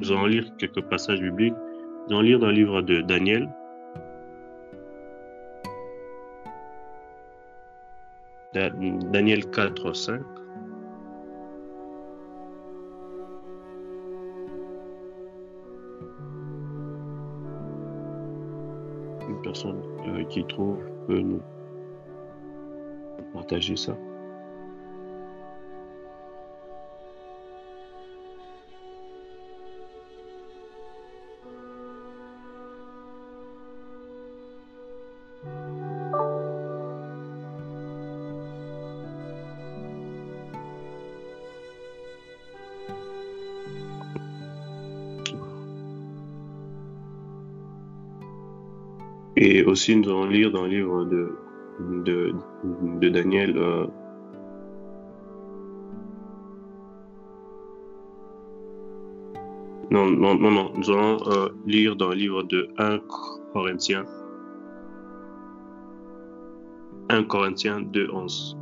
nous allons lire quelques passages bibliques. Nous allons lire dans le livre de Daniel. Daniel 4, 5. Une personne euh, qui trouve peut nous partager ça. Nous allons lire dans le livre de Daniel. Euh, non, non, non, non, nous allons euh, lire dans le livre de 1 Corinthiens. 1 Corinthiens 2, 11.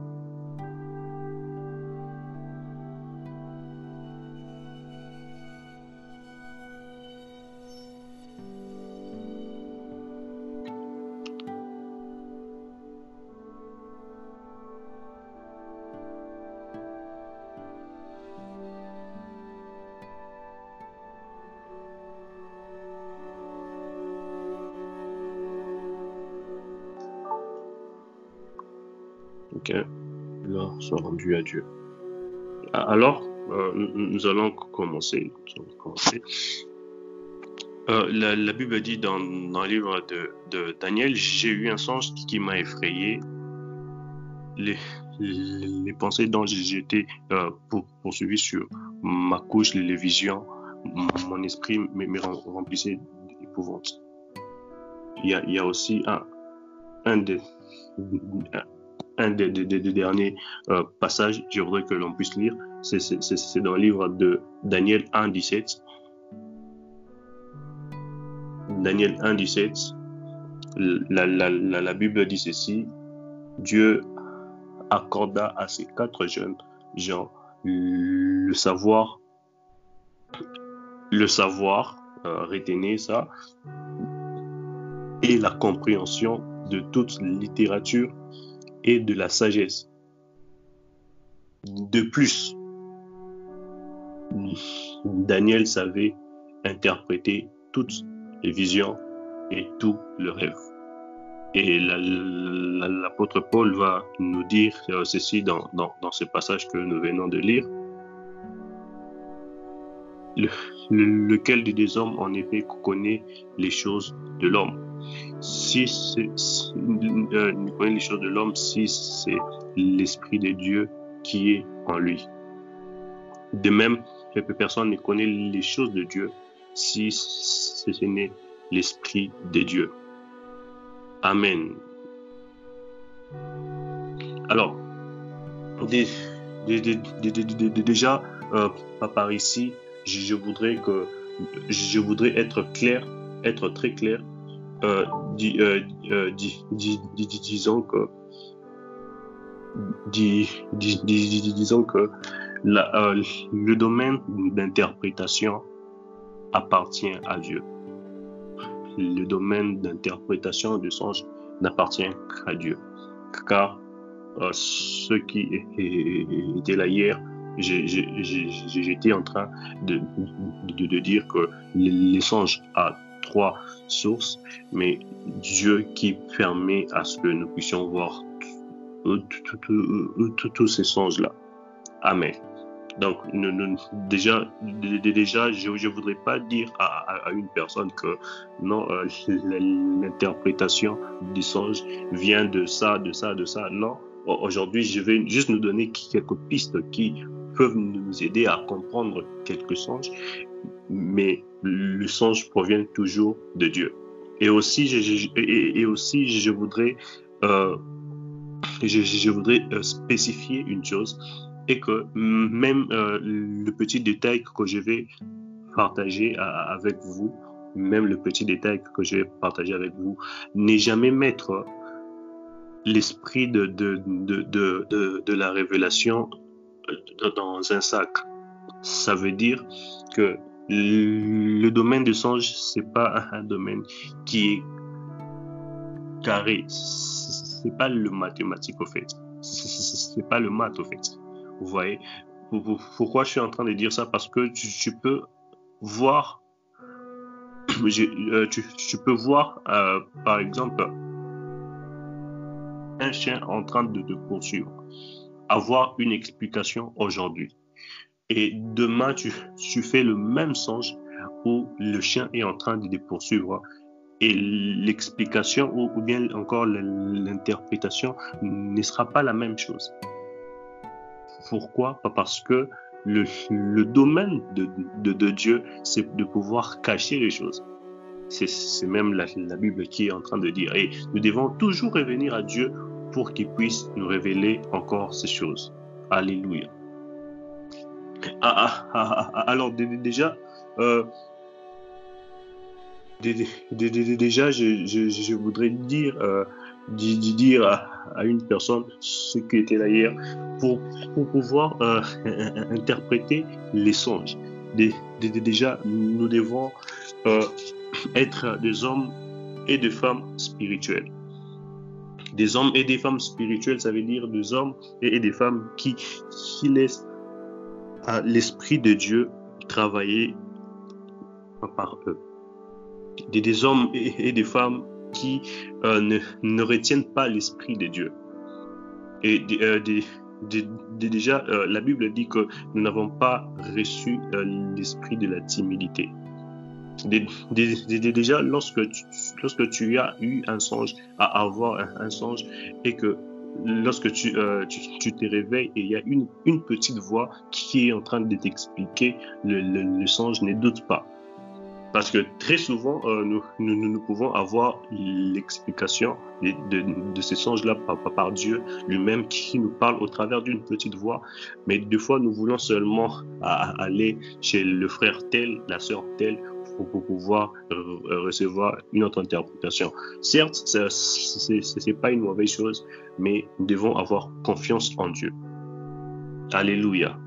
À Dieu. Alors, euh, nous allons commencer. Euh, la, Bible dit dans, le livre de, Daniel, j'ai eu un songe qui, m'a effrayé. Les, pensées dont j'étais euh, poursuivi sur ma couche, les visions, mon esprit me, remplissait d'épouvante. Il y a, aussi un des, un des, derniers euh, passages, je voudrais que l'on puisse lire, c'est dans le livre de Daniel 1, 17. Daniel 1, 17. La, Bible dit ceci. Dieu accorda à ces quatre jeunes gens le savoir, le savoir, euh, retenez ça, et la compréhension de toute littérature et de la sagesse. De plus, Daniel savait interpréter toutes les visions et tous les rêves. Et l'apôtre Paul va nous dire ceci dans, dans, ce passage que nous venons de lire. Le, lequel des hommes en effet connaît les choses de l'homme? Si c'est euh, les choses de l'homme si c'est l'esprit de Dieu qui est en lui. De même, personne ne connaît les choses de Dieu si ce n'est l'esprit de Dieu. Amen. Alors, déjà, euh, par ici, je voudrais être clair, être très clair euh, euh, euh, disons que disons que le domaine d'interprétation appartient à Dieu. Le domaine d'interprétation du sens n'appartient qu'à Dieu. Car ce qui était là hier, j'étais en train de, de, dire que les songes a trois sources, mais Dieu qui permet à ce que nous puissions voir tous ces songes-là. Amen. Donc, déjà, déjà, je ne voudrais pas dire à, une personne que non, euh, l'interprétation des songes vient de ça, de ça, de ça. Non, aujourd'hui, je vais juste nous donner quelques pistes qui peuvent nous aider à comprendre quelques songes, mais le songe provient toujours de Dieu. Et aussi, je, et, aussi, je voudrais, euh, je, voudrais euh, spécifier une chose, et que même euh, le petit détail que je vais partager avec vous, même le petit détail que je vais partager avec vous, n'est jamais mettre l'esprit de, de, de, de, de la révélation dans un sac. Ça veut dire que Le domaine des songes, c'est pas un domaine qui est carré. C'est pas le mathématique au fait. C'est pas le math au fait. Vous voyez? Pourquoi je suis en train de dire ça? Parce que tu, peux voir, euh, tu, peux voir, euh, par exemple, un chien en train de te poursuivre, avoir une explication aujourd'hui. Et demain, tu, tu fais le même songe où le chien est en train de te poursuivre et l'explication ou, bien encore l'interprétation ne sera pas la même chose. Pourquoi? Parce que le, le domaine de, de, de Dieu, c'est de pouvoir cacher les choses. C'est même la, la, Bible qui est en train de dire. Et nous devons toujours revenir à Dieu pour qu'il puisse nous révéler encore ces choses. Alléluia. Alors déjà, déjà, je, voudrais dire, euh, dire à, une personne ce qui était là hier pour, pour pouvoir euh, interpréter les songes. déjà, nous devons euh, être des hommes et des femmes spirituels. Des hommes et des femmes spirituels, ça veut dire des hommes et des femmes qui, qui laissent l'Esprit de Dieu travailler par eux des, hommes et, des femmes qui euh, ne, ne, retiennent pas l'Esprit de Dieu. Et euh, déjà, euh, la Bible dit que nous n'avons pas reçu l'esprit de la timidité. déjà, lorsque tu, lorsque tu as eu un songe, à avoir un, songe, et que lorsque tu, tu, te réveilles et il y a une, une petite voix qui est en train de t'expliquer le, le, le songe, ne doute pas. Parce que très souvent, euh, nous, nous, nous, pouvons avoir l'explication de, de, de, ces songes-là par, par, Dieu lui-même qui nous parle au travers d'une petite voix. Mais des fois, nous voulons seulement aller chez le frère tel, la sœur telle, pour, pouvoir recevoir une autre interprétation. Certes, ce n'est pas une mauvaise chose, mais nous devons avoir confiance en Dieu. Alléluia.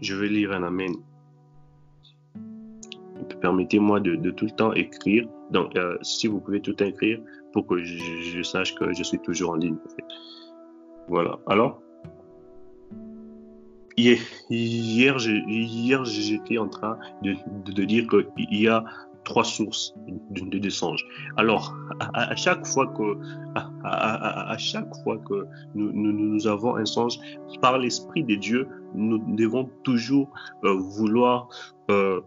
Je vais lire un Amen permettez-moi de, tout le temps écrire. Donc, euh, si vous pouvez tout écrire pour que je, sache que je suis toujours en ligne. Voilà. Alors, hier, hier, j'étais en train de, dire qu'il y a trois sources de, de, songes. Alors, à, chaque fois que, à, chaque fois que nous, avons un songe, par l'Esprit de Dieu, nous devons toujours euh, vouloir euh,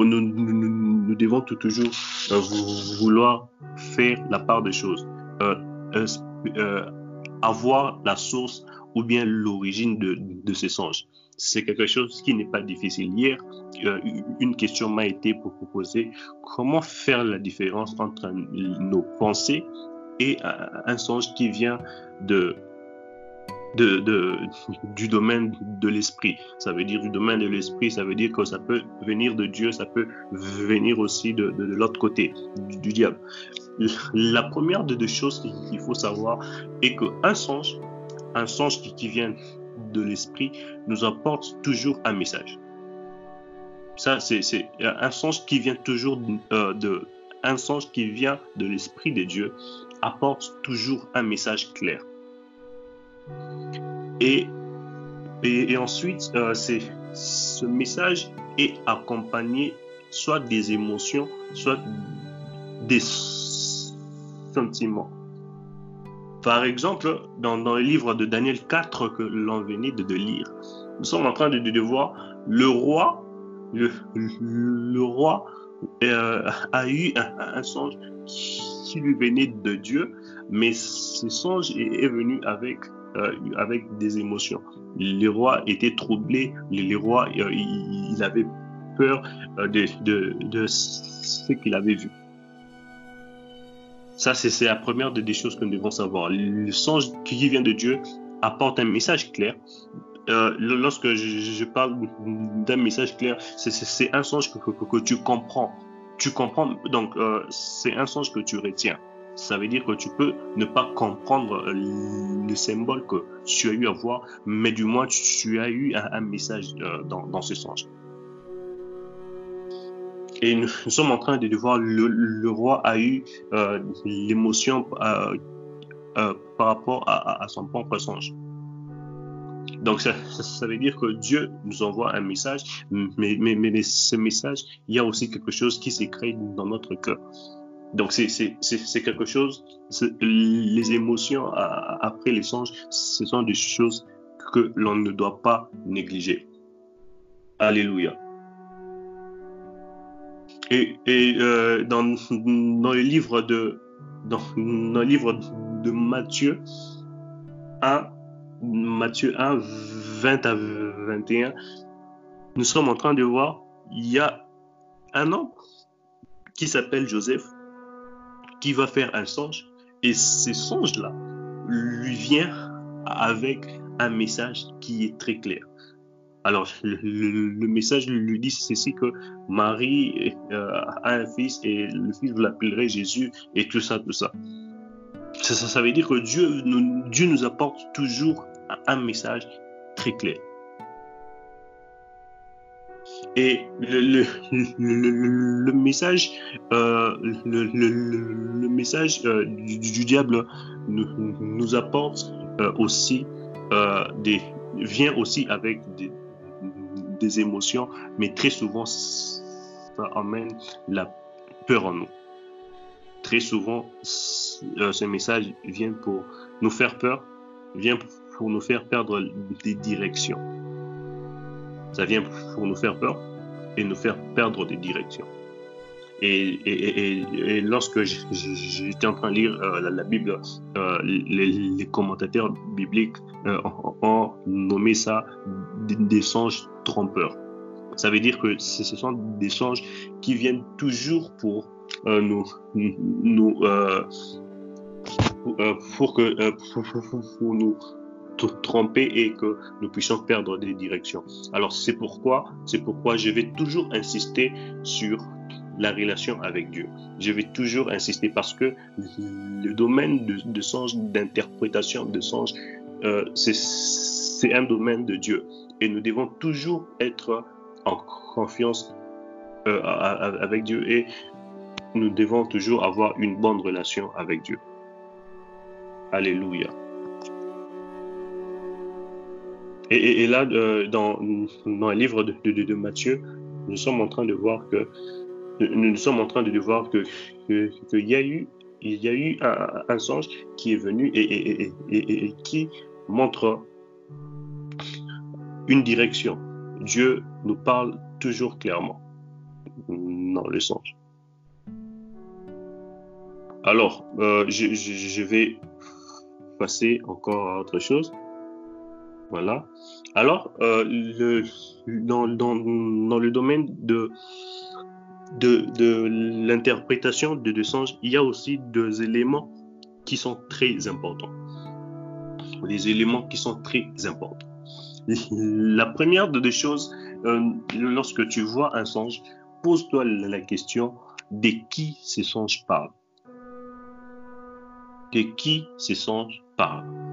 nous, devons toujours euh, vouloir faire la part des choses, avoir la source ou bien l'origine de, de, ces songes. C'est quelque chose qui n'est pas difficile. Hier, une question m'a été proposée. Comment faire la différence entre nos pensées et un songe qui vient de, de, du domaine de l'esprit. Ça veut dire du domaine de l'esprit, ça veut dire que ça peut venir de Dieu, ça peut venir aussi de, de, l'autre côté, du, diable. La première de deux choses qu'il faut savoir est qu'un songe, un songe qui, qui vient de l'esprit, nous apporte toujours un message. Ça, c'est un songe qui vient toujours euh, de, un songe qui vient de l'esprit de Dieu apporte toujours un message clair. Et, et, ensuite, euh, ce message est accompagné soit des émotions, soit des sentiments. Par exemple, dans, le livre de Daniel 4 que l'on venait de, lire, nous sommes en train de, de, voir le roi, le, le roi euh, a eu un, songe qui lui venait de Dieu, mais ce songe est venu avec euh, avec des émotions. Le roi était troublé, le, roi euh, il, avait peur euh, de, ce qu'il avait vu. Ça, c'est la première des choses que nous devons savoir. Le songe qui vient de Dieu apporte un message clair. Lorsque je, parle d'un message clair, c'est un songe que, tu comprends. Tu comprends, donc c'est un songe que tu retiens. Ça veut dire que tu peux ne pas comprendre le symbole que tu as eu à voir, mais du moins tu as eu un, message euh, dans, ce sens. Et nous, sommes en train de voir le, roi a eu euh, l'émotion euh, par rapport à, son propre songe. Donc ça, veut dire que Dieu nous envoie un message, mais, ce message, il y a aussi quelque chose qui s'est dans notre cœur. Donc c'est quelque chose, les émotions après les songes, ce sont des choses que l'on ne doit pas négliger. Alléluia. Et, et euh, dans, dans le livre de dans, le livre de Matthieu 1, Matthieu 1, 20 à 21, nous sommes en train de voir, il y a un homme qui s'appelle Joseph qui va faire un songe et ce songe-là lui vient avec un message qui est très clair. Alors, le, message lui dit ceci que Marie euh, a un fils et le fils vous l'appellerez Jésus et tout ça, tout ça. Ça, ça. veut dire que Dieu nous, Dieu nous apporte toujours un message très clair. Et le, message, euh, le, message euh, du, diable nous, nous apporte euh, aussi des, vient aussi avec des, des, émotions, mais très souvent ça amène la peur en nous. Très souvent, ce message vient pour nous faire peur, vient pour nous faire perdre des directions. Ça vient pour nous faire peur et nous faire perdre des directions. Et, lorsque j'étais en train de lire euh, la, Bible, euh, les, commentateurs bibliques euh, ont, nommé ça des, songes trompeurs. Ça veut dire que ce sont des songes qui viennent toujours pour nous pour, que pour nous tromper et que nous puissions perdre des directions. Alors c'est pourquoi, c'est pourquoi je vais toujours insister sur la relation avec Dieu. Je vais toujours insister parce que le domaine de, de songe, d'interprétation de songe, euh, c'est un domaine de Dieu. Et nous devons toujours être en confiance euh, avec Dieu et nous devons toujours avoir une bonne relation avec Dieu. Alléluia. Et, là, euh, dans, dans le livre de, Matthieu, nous sommes en train de voir que nous sommes en train de voir que qu'il y a eu il y a eu un, un songe qui est venu et, et, qui montre une direction. Dieu nous parle toujours clairement dans le songe. Alors, euh, je vais passer encore à autre chose. Voilà. Alors, euh, le, dans, dans, le domaine de, l'interprétation de deux songes, il y a aussi deux éléments qui sont très importants. Des éléments qui sont très importants. La première de deux choses, euh, lorsque tu vois un songe, pose-toi la question de qui ces songes parlent? De qui ces songes parlent?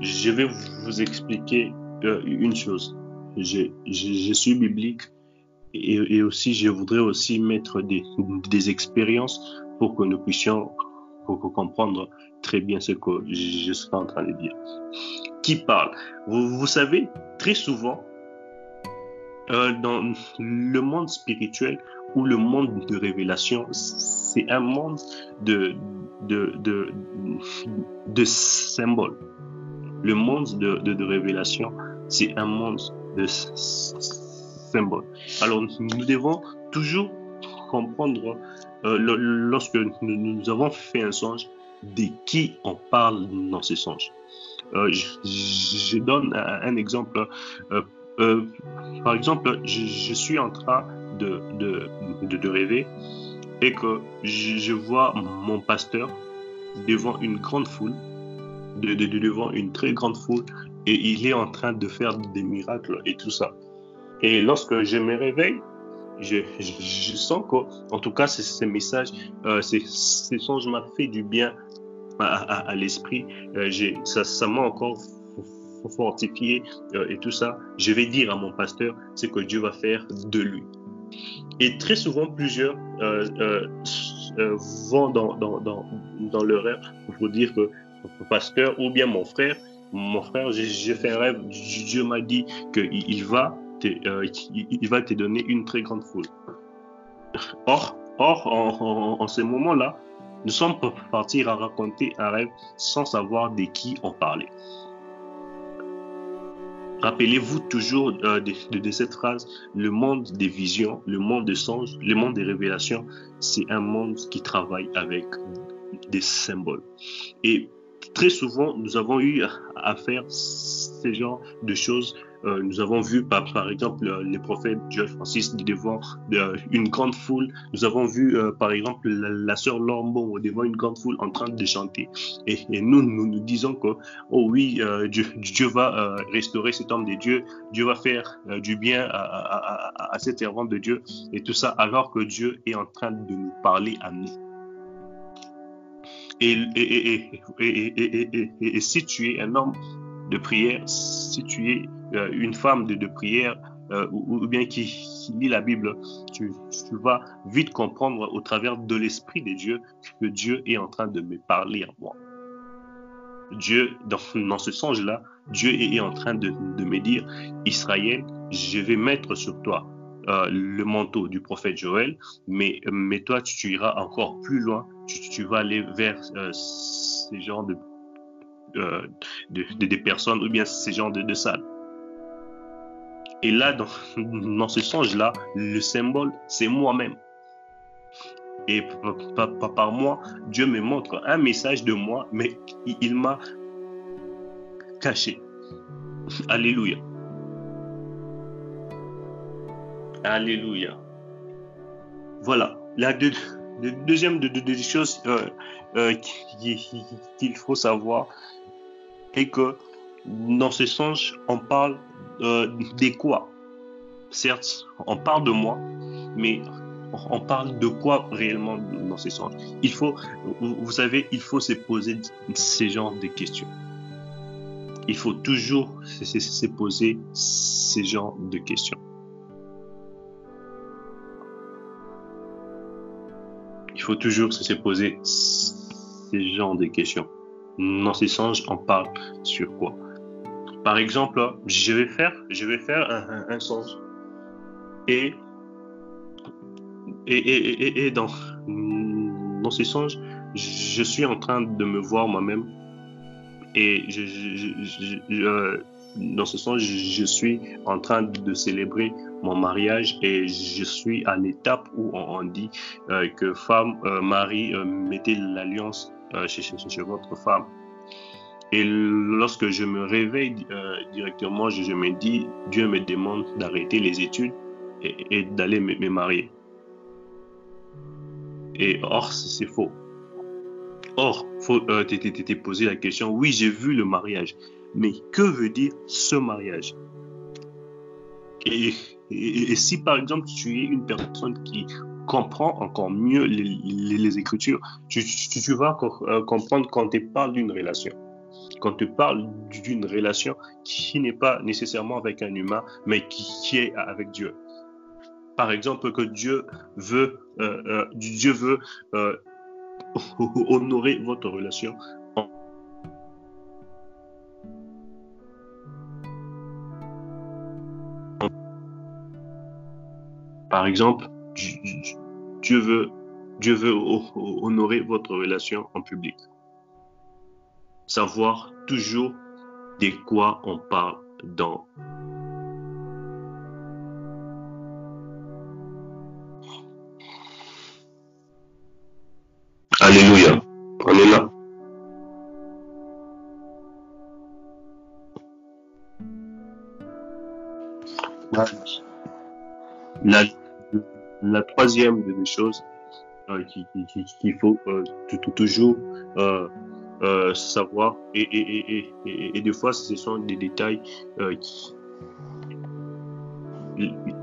Je vais vous expliquer euh, une chose. Je, suis biblique et, aussi je voudrais aussi mettre des, expériences pour que nous puissions comprendre très bien ce que je suis en train de dire. Qui parle? Vous, savez, très souvent, euh, dans le monde spirituel ou le monde de révélation, c'est un monde de, de, de, de symboles. Le monde de, révélation, c'est un monde de symboles. Alors, nous devons toujours comprendre, euh, lorsque nous, avons fait un songe, de qui on parle dans ce songe. Euh, je, donne un, exemple. Euh, par exemple, je, je, suis en train de, rêver et que je, je vois mon pasteur devant une grande foule de, devant une très grande foule et il est en train de faire des miracles et tout ça. Et lorsque je me réveille, je, je, sens que, en tout cas, ce message, euh, ces songes m'a fait du bien à, l'esprit. ça, ça m'a encore fortifié et tout ça. Je vais dire à mon pasteur ce que Dieu va faire de lui. Et très souvent, plusieurs vont dans, dans, dans, dans leur rêve pour dire que pasteur ou bien mon frère, mon frère, j'ai fait un rêve, Dieu m'a dit qu'il il va, te, euh, il, va te donner une très grande foule. Or, or en, en, ces moments-là, nous sommes partis à raconter un rêve sans savoir de qui on parlait. Rappelez-vous toujours euh, de, de, cette phrase, le monde des visions, le monde des songes, le monde des révélations, c'est un monde qui travaille avec des symboles. Et très souvent, nous avons eu à faire ces genres de choses. Euh, nous avons vu, par, exemple, euh, les prophètes Dieu Francis devant euh, une grande foule. Nous avons vu, par exemple, la, sœur Lombo devant une grande foule en train de chanter. Et, nous, nous nous disons que, oh oui, Dieu, va restaurer cet homme de Dieu. Dieu va faire du bien à, à, à cette servante de Dieu. Et tout ça alors que Dieu est en train de nous parler à nous. Et, si tu es un homme de prière, si tu es euh, une femme de, prière, euh, ou, bien qui, lit la Bible, tu, vas vite comprendre au travers de l'Esprit de Dieu que Dieu est en train de me parler à moi. Dieu, dans, ce sens-là, Dieu est en train de me dire, Israël, je vais mettre sur toi euh, le manteau du prophète Joël, mais, mais toi, tu, iras encore plus loin, tu, vas aller vers euh, ces genres euh, de, de, personnes ou bien ces genres de, salles. Et là, dans, ce sens-là, le symbole, c'est moi-même. Et par, par, moi, Dieu me montre un message de moi, mais il m'a caché. Alléluia. Alléluia. Voilà. La deuxième des choses euh, euh, qu'il faut savoir est que dans ce sens, on parle euh, de quoi Certes, on parle de moi, mais on parle de quoi réellement dans ce sens? Il faut, vous savez, il faut se poser ces genres de questions. Il faut toujours se poser ces genres de questions. Faut toujours se poser ces genres de questions. Dans ces sens, on parle sur quoi? Par exemple, je vais faire, je vais faire un, un, sens. Et, et, et, et, dans, dans ces sens, je suis en train de me voir moi-même. Et je, je, dans ce sens, je suis en train de célébrer mon mariage et je suis à l'étape où on, dit euh, que femme, euh, mari, euh, mettez l'alliance chez, votre femme. Et lorsque je me réveille directement, je, me dis, Dieu me demande d'arrêter les études et, d'aller me, marier. Et or, c'est faux. Or, faut t'es posé la question, oui, j'ai vu le mariage, mais que veut dire ce mariage? Et, si par exemple tu es une personne qui comprend encore mieux les, écritures, tu, vas euh, comprendre quand tu parles d'une relation. Quand tu parles d'une relation qui n'est pas nécessairement avec un humain, mais qui, est avec Dieu. Par exemple, que Dieu veut, euh, euh, Dieu veut honorer votre relation Par exemple, Dieu veut, honorer votre relation en public. Savoir toujours de quoi on parle dans Alléluia. On la troisième des choses euh, qu'il faut euh, toujours euh, euh, savoir, et, et, et, et, et des fois ce sont des détails euh, qui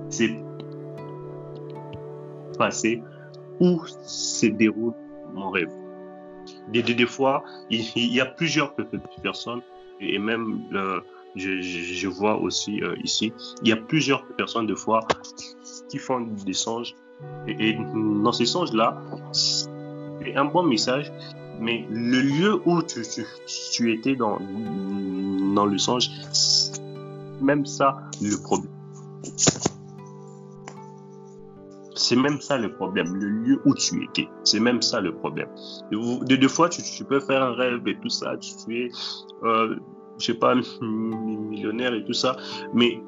c'est passé où se déroule mon rêve. des, des, fois, il, y a plusieurs personnes, et même euh, je, je, vois aussi ici, il y a plusieurs personnes de fois qui font des songes. Et, dans ces songes-là, c'est un bon message, mais le lieu où tu, étais dans, dans le songe, même ça le problème. C'est même ça le problème, le lieu où tu étais. C'est même ça le problème. De deux fois, tu, tu, peux faire un rêve et tout ça, tu, es, euh, je sais pas, millionnaire et tout ça, mais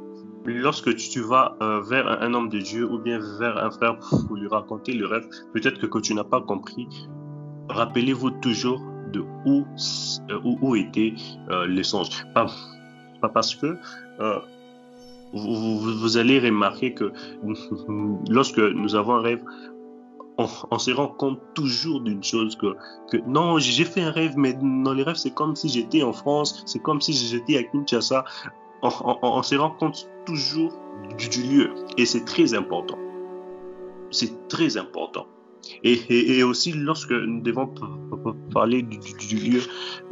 lorsque tu, vas euh, vers un, homme de Dieu ou bien vers un frère pour lui raconter le rêve, peut-être que, tu n'as pas compris, rappelez-vous toujours de où, euh, où, où était euh, le songe. Pas, parce que vous, allez remarquer que lorsque nous avons un rêve, on, se rend compte toujours d'une chose que, que non, j'ai fait un rêve, mais dans les rêves, c'est comme si j'étais en France, c'est comme si j'étais à Kinshasa. On, se rend compte toujours du, lieu et c'est très important. C'est très important. Et, aussi, lorsque nous devons parler du, lieu,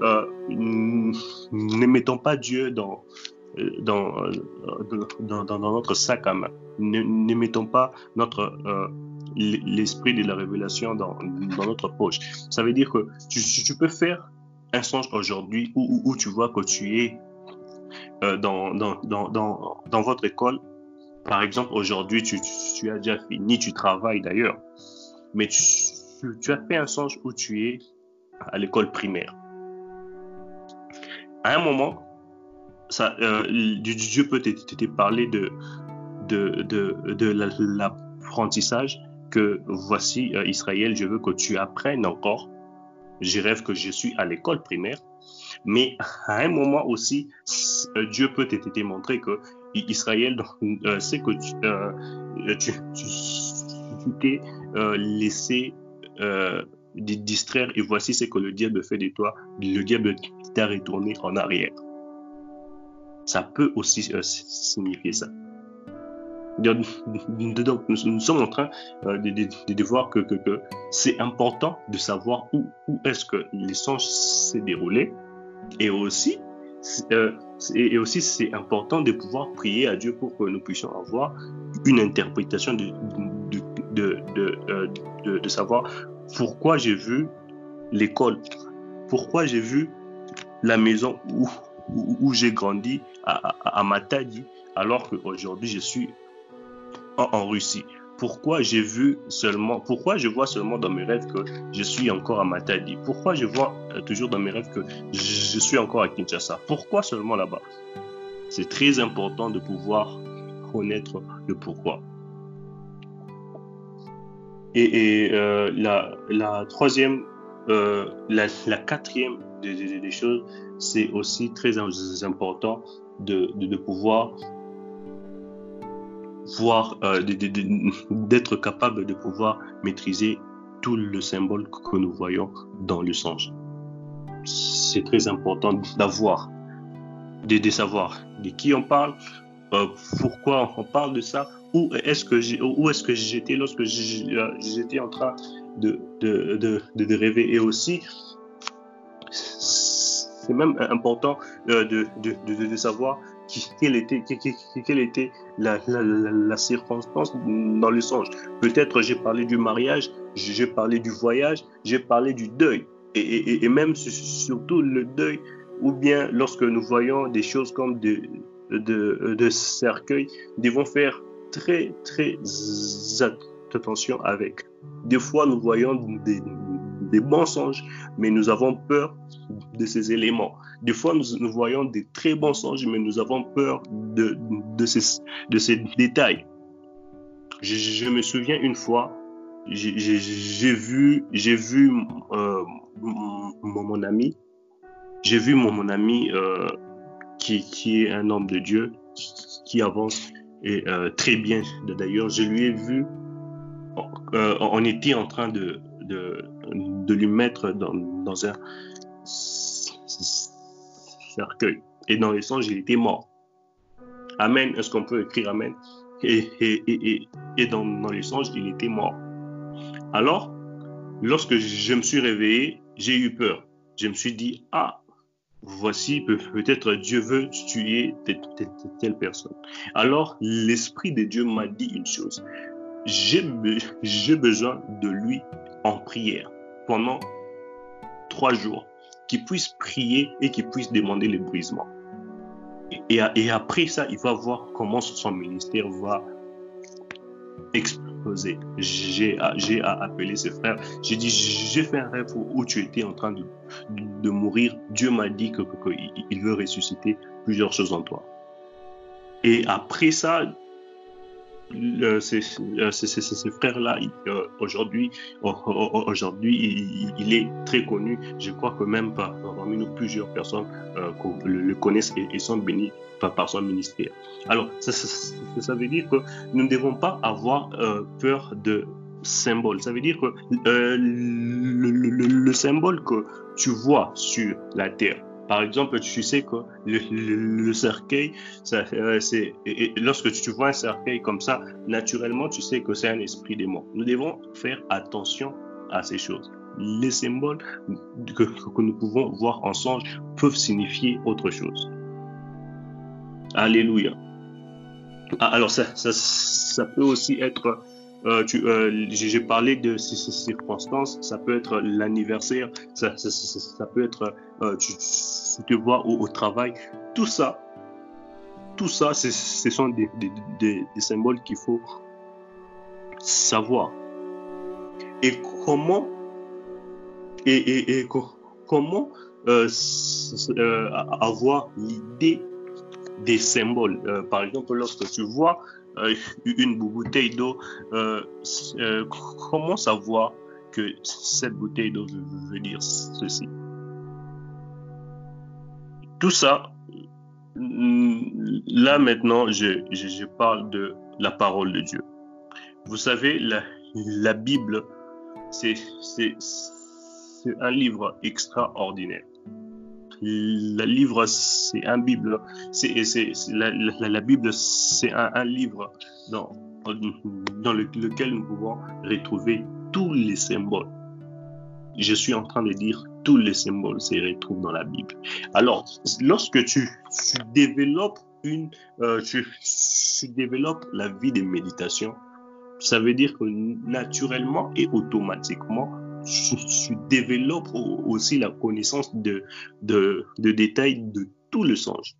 euh, ne mettons pas Dieu dans, euh, euh, dans, dans, dans, notre sac à main. Ne, mettons pas notre euh, l'esprit de la révélation dans, dans, notre poche. Ça veut dire que tu, tu peux faire un songe aujourd'hui où, où, tu vois que tu es dans, dans, votre école. Par exemple, aujourd'hui, tu, as déjà fini, tu travailles d'ailleurs, mais tu, as fait un songe où tu es à l'école primaire. À un moment, euh, Dieu peut te parler de l'apprentissage que voici euh, Israël, je veux que tu apprennes encore. Je rêve que je suis à l'école primaire, mais à un moment aussi, euh, Dieu peut te montrer que Israël, euh, c'est que tu euh, t'es laissé distraire et voici ce que le diable fait de toi. Le diable t'a retourné en arrière ça peut aussi signifier ça. Donc, nous, sommes en train euh, de, de, de, voir que, que, c'est important de savoir où, où est-ce que l'échange s'est déroulé. Et aussi, euh, et aussi c'est important de pouvoir prier à Dieu pour que nous puissions avoir une interprétation de, de, de, de savoir pourquoi j'ai vu l'école, pourquoi j'ai vu la maison où, où, j'ai grandi à, à, Matadi, alors qu'aujourd'hui je suis en, Russie. Pourquoi j'ai vu seulement, pourquoi je vois seulement dans mes rêves que je suis encore à Matadi? Pourquoi je vois euh, toujours dans mes rêves que je, suis encore à Kinshasa? Pourquoi seulement là-bas? C'est très important de pouvoir connaître le pourquoi. Et, euh, la, troisième, euh, la, quatrième des, choses, c'est aussi très important de pouvoir euh, d'être capable de pouvoir maîtriser tout le symbole que nous voyons dans le songe. C'est très important d'avoir, de, savoir de qui on parle, euh, pourquoi on parle de ça, où est-ce que où est-ce que j'étais lorsque euh, j'étais en train de, de, de, de, rêver et aussi c'est même important de, de, de, savoir quelle était, la, circonstance dans le songe. Peut-être j'ai parlé du mariage, j'ai parlé du voyage, j'ai parlé du deuil. Et, même surtout le deuil, ou bien lorsque nous voyons des choses comme de, de, de devons faire très, très attention avec. Des fois, nous voyons des, des bons songes, mais nous avons peur de ces éléments. Des fois, nous, voyons des très bons songes, mais nous avons peur de, ces, détails. Je, me souviens une fois, j'ai vu, euh, mon, ami, j'ai vu mon, ami euh, qui, est un homme de Dieu, qui, avance et euh, très bien. D'ailleurs, je lui ai vu, on était en train de, lui mettre dans un Et dans les songes, il était mort. Amen. Est-ce qu'on peut écrire Amen? Et, dans, dans songes, il était mort. Alors, lorsque je me suis réveillé, j'ai eu peur. Je me suis dit, ah, voici, peut-être Dieu veut tuer telle personne. Alors, l'Esprit de Dieu m'a dit une chose. J'ai besoin de lui en prière pendant trois jours, qu'il puisse prier et qu'il puisse demander le brisement. Et, après ça, il va voir comment son ministère va exploser. J'ai appelé ses frères. J'ai dit, j'ai fait un rêve où tu étais en train de, mourir. Dieu m'a dit qu'il que, il veut ressusciter plusieurs choses en toi. Et après ça, euh, ces, frères-là, euh, aujourd'hui, aujourd'hui, il, est très connu. Je crois que même parmi nous, plusieurs personnes euh, le, connaissent et, sont bénis par, son ministère. Alors, ça, ça, veut dire que nous ne devons pas avoir peur de symboles. Ça veut dire que le symbole que tu vois sur la terre, par exemple, tu sais que le, cercueil, ça, euh, c'est, lorsque tu vois un cercueil comme ça, naturellement, tu sais que c'est un esprit démon. Nous devons faire attention à ces choses. Les symboles que, que nous pouvons voir en songe peuvent signifier autre chose. Alléluia. Ah, alors, ça, ça, ça peut aussi être euh, euh, j'ai parlé de ces, circonstances, ça peut être l'anniversaire, ça, peut être euh, tu, te vois au, travail, tout ça, tout ça, ce sont des, symboles qu'il faut savoir. Et comment et, comment avoir l'idée des symboles? par exemple, lorsque tu vois euh, une bouteille d'eau, euh, euh, comment savoir que cette bouteille d'eau veut, dire ceci? Tout ça, mm, là maintenant, je, je, parle de la parole de Dieu. Vous savez, la, la Bible, c'est un livre extraordinaire la livre, c'est un Bible. C'est, la, Bible, c'est un, livre dans, lequel nous pouvons retrouver tous les symboles. Je suis en train de dire tous les symboles se retrouvent dans la Bible. Alors, lorsque tu, développes euh, tu développes la vie de méditation, ça veut dire que naturellement et automatiquement, tu, développes aussi la connaissance de, détails de tout le sens.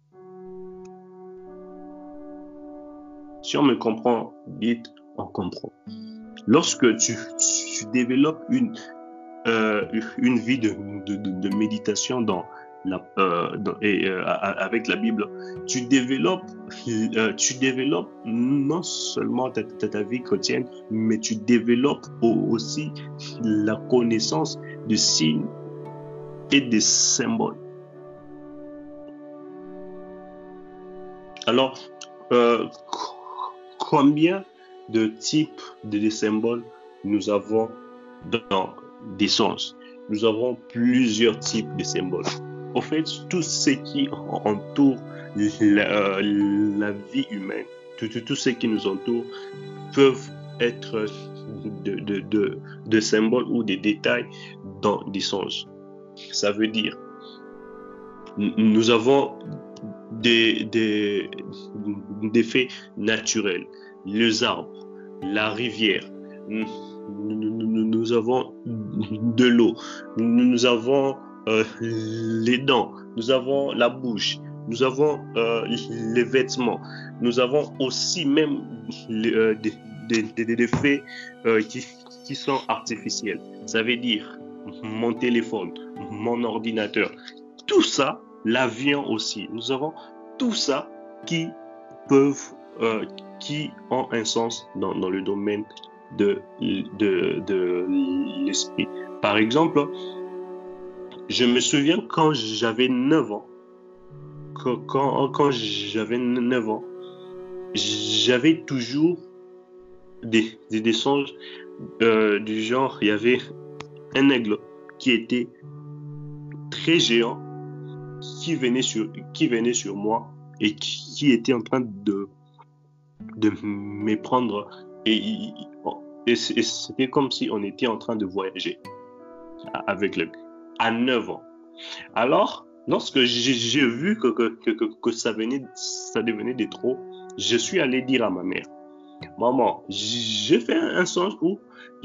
Si on me comprend, dites, on comprend. Lorsque tu, développes une, euh, une vie de, méditation dans euh, et, euh, avec la Bible, tu développes, euh, non seulement ta, vie chrétienne, mais tu développes aussi la connaissance de signes et des symboles. Alors, combien de types de symboles nous avons dans des sens? Nous avons plusieurs types de symboles. En fait, tout ce qui entoure la, la vie humaine, tout, ce qui nous entoure, peuvent être de, symboles ou des détails dans des songes. Ça veut dire, nous avons des, des, faits naturels, les arbres, la rivière, nous avons de l'eau, nous avons euh, les dents, nous avons la bouche, nous avons euh, les vêtements, nous avons aussi même euh, des, des, faits qui, qui sont artificiels. Ça veut dire mon téléphone, mon ordinateur, tout ça, l'avion aussi. Nous avons tout ça qui peuvent, qui ont un sens dans, le domaine de l'esprit. Par exemple, je me souviens quand j'avais 9 ans, quand, quand, j'avais 9 ans, j'avais toujours des, des, songes euh, du genre, il y avait un aigle qui était très géant, qui venait sur, qui venait sur moi et qui, était en train de, de me prendre. Et, et c'était comme si on était en train de voyager avec l'aigle à 9 ans. Alors, lorsque j'ai vu que, que, ça, venait, ça devenait de trop, je suis allé dire à ma mère, maman, j'ai fait un songe où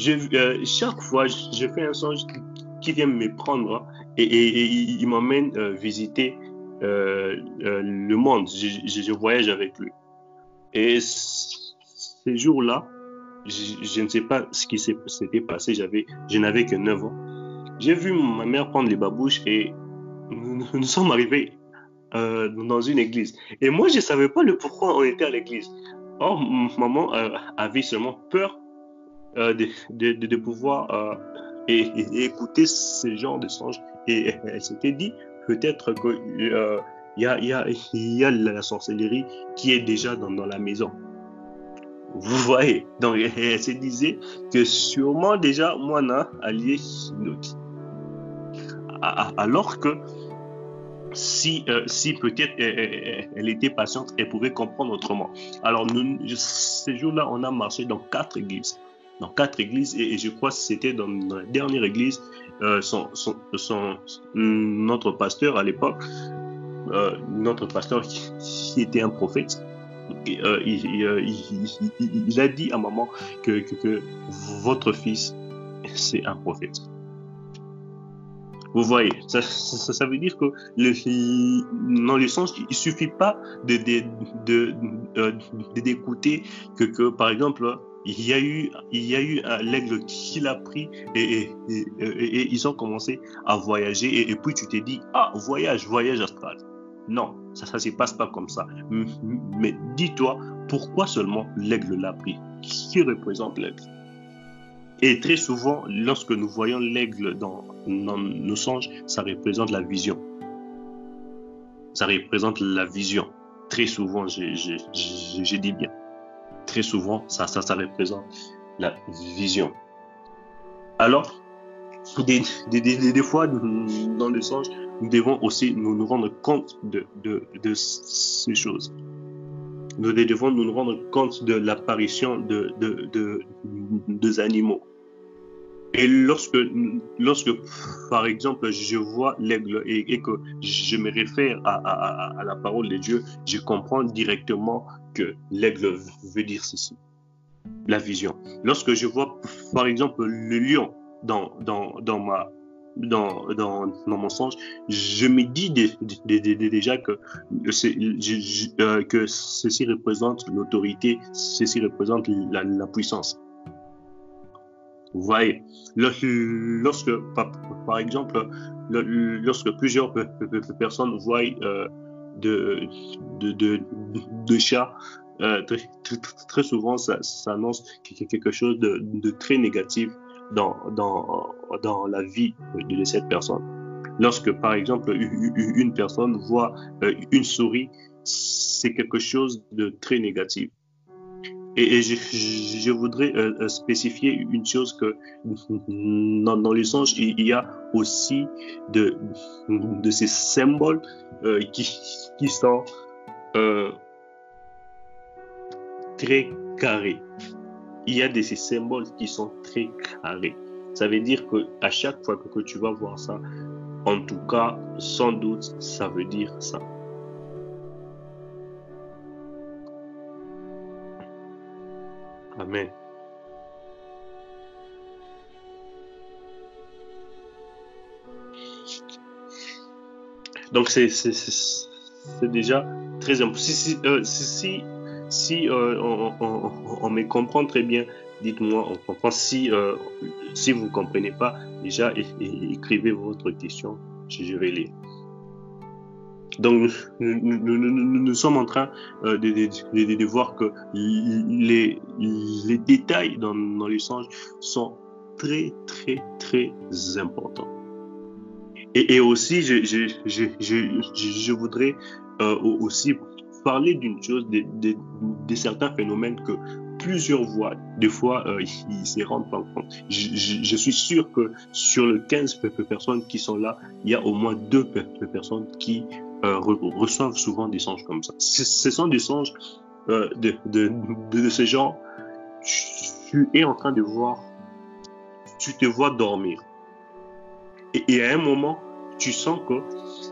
euh, chaque fois, je fais un songe qui vient me prendre et, il m'emmène euh, visiter euh, le monde. Je, voyage avec lui. Et ces jours-là, je, ne sais pas ce qui s'était passé. J'avais, je n'avais que 9 ans. J'ai vu ma mère prendre les babouches et nous, sommes arrivés dans une église. Et moi, je ne savais pas le pourquoi on était à l'église. Or, maman avait seulement peur euh, de, de, de, pouvoir euh, et, écouter ce genre de songes. Et elle s'était dit peut-être qu'il euh, y, a, y, a, y a la sorcellerie qui est déjà dans, la maison. Vous voyez, donc elle se disait que sûrement déjà moi allié alors que si, si peut-être elle, était patiente, elle pouvait comprendre autrement. Alors, nous, ces jours-là, on a marché dans quatre églises dans quatre églises et, je crois que c'était dans, la dernière église, euh, notre pasteur à l'époque, euh, notre pasteur qui, était un prophète, euh, il, a dit à maman que, que, votre fils, c'est un prophète. Vous voyez, ça, veut dire que dans le sens, il suffit pas de d'écouter de, de, que, par exemple, il y a eu, il y a eu l'aigle qui l'a pris et, ils ont commencé à voyager et, puis tu t'es dit, ah, voyage, voyage astral. Non, ça ne se passe pas comme ça. Mais dis-toi, pourquoi seulement l'aigle l'a pris Qui représente l'aigle? Et très souvent, lorsque nous voyons l'aigle dans, nos songes, ça représente la vision. Ça représente la vision. Très souvent, je dis bien très souvent, ça, ça, ça représente la vision. Alors, des, fois, dans le sens, nous devons aussi nous, rendre compte de, ces choses. Nous devons nous rendre compte de l'apparition de, des animaux. Et lorsque, lorsque, par exemple, je vois l'aigle et, que je me réfère à, la parole de Dieu, je comprends directement que l'aigle veut dire ceci. La vision. Lorsque je vois, par exemple, le lion dans, dans, dans ma, dans, mon sens, je me dis déjà que, euh, que ceci représente l'autorité, ceci représente la puissance. Vous voyez, lorsque, par, exemple, lorsque plusieurs personnes voient euh, chats, euh, très, souvent, ça, annonce quelque chose de, très négatif dans, dans, dans la vie de cette personne. Lorsque, par exemple, une personne voit euh, une souris, c'est quelque chose de très négatif. Et, je, voudrais euh, euh, spécifier une chose que dans, dans le il y a aussi de, ces symboles euh, qui, sont très carrés. Il y a de ces symboles qui sont très carrés. Ça veut dire que à chaque fois que tu vas voir ça, en tout cas, sans doute, ça veut dire ça. Amen. Donc c'est déjà très important. Si, euh, euh, on, me comprend très bien, dites-moi, on comprend. Si, euh, si vous ne comprenez pas, déjà écrivez votre question, je vais lire. Donc, nous, nous, nous, sommes en train euh, de, de, de, voir que les, les détails dans, dans l'échange sont très, très, très importants. Et, et aussi, je, je, je, je, voudrais euh, aussi parler d'une chose, de, de, certains phénomènes que plusieurs voient. Des fois, euh, ils se rendent pas compte. Je, je, suis sûr que sur les 15 personnes qui sont là, il y a au moins deux personnes qui euh, reçoivent souvent des songes comme ça. Ce sont des songes euh, de, de, de, ce genre. Tu es en train de voir, tu te vois dormir. et, à un moment, tu sens que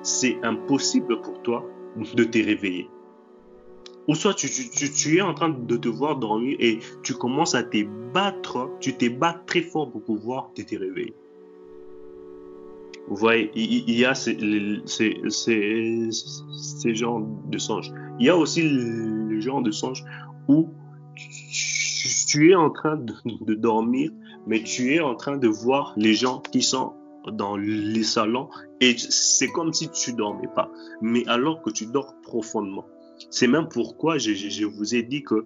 c'est impossible pour toi de te réveiller. Ou soit tu, tu, es en train de te voir dormir et tu commences à te battre, tu te bats très fort pour pouvoir te réveiller. Vous voyez, il, y a ces, ces, genres de songes. Il y a aussi le genre de songes où tu, es en train de, dormir, mais tu es en train de voir les gens qui sont dans les salons et c'est comme si tu dormais pas, mais alors que tu dors profondément. C'est même pourquoi je, vous ai dit que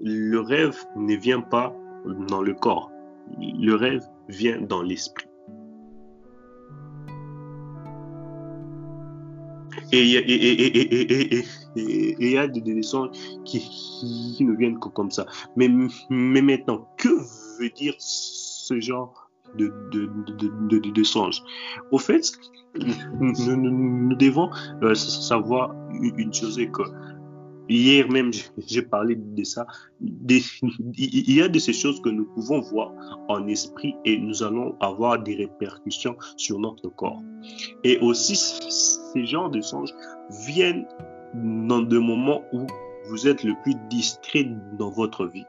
le rêve ne vient pas dans le corps, le rêve vient dans l'esprit. Et il y a des, sons qui, ne viennent que comme ça. Mais, maintenant, que veut dire ce genre de, de, Au fait, nous, nous, devons euh, savoir une chose, c'est que Hier même, j'ai parlé de ça. il y a de ces choses que nous pouvons voir en esprit et nous allons avoir des répercussions sur notre corps. Et aussi, ces genres de songes viennent dans des moments où vous êtes le plus distrait dans votre vie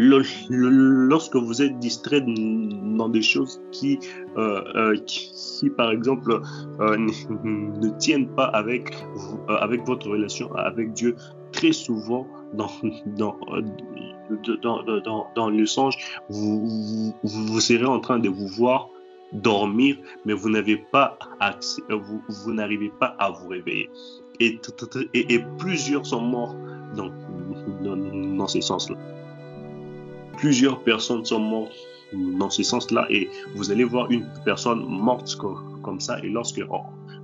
lorsque vous êtes distrait dans des choses qui, euh, euh, qui, par exemple, euh, ne, tiennent pas avec, avec votre relation avec Dieu, très souvent dans, dans, dans, dans, le songe, vous, vous, serez en train de vous voir dormir, mais vous n'avez pas accès, vous, vous n'arrivez pas à vous réveiller. Et, et, et plusieurs sont morts dans, dans, dans ces sens-là plusieurs personnes sont mortes dans ce sens-là et vous allez voir une personne morte comme ça et lorsque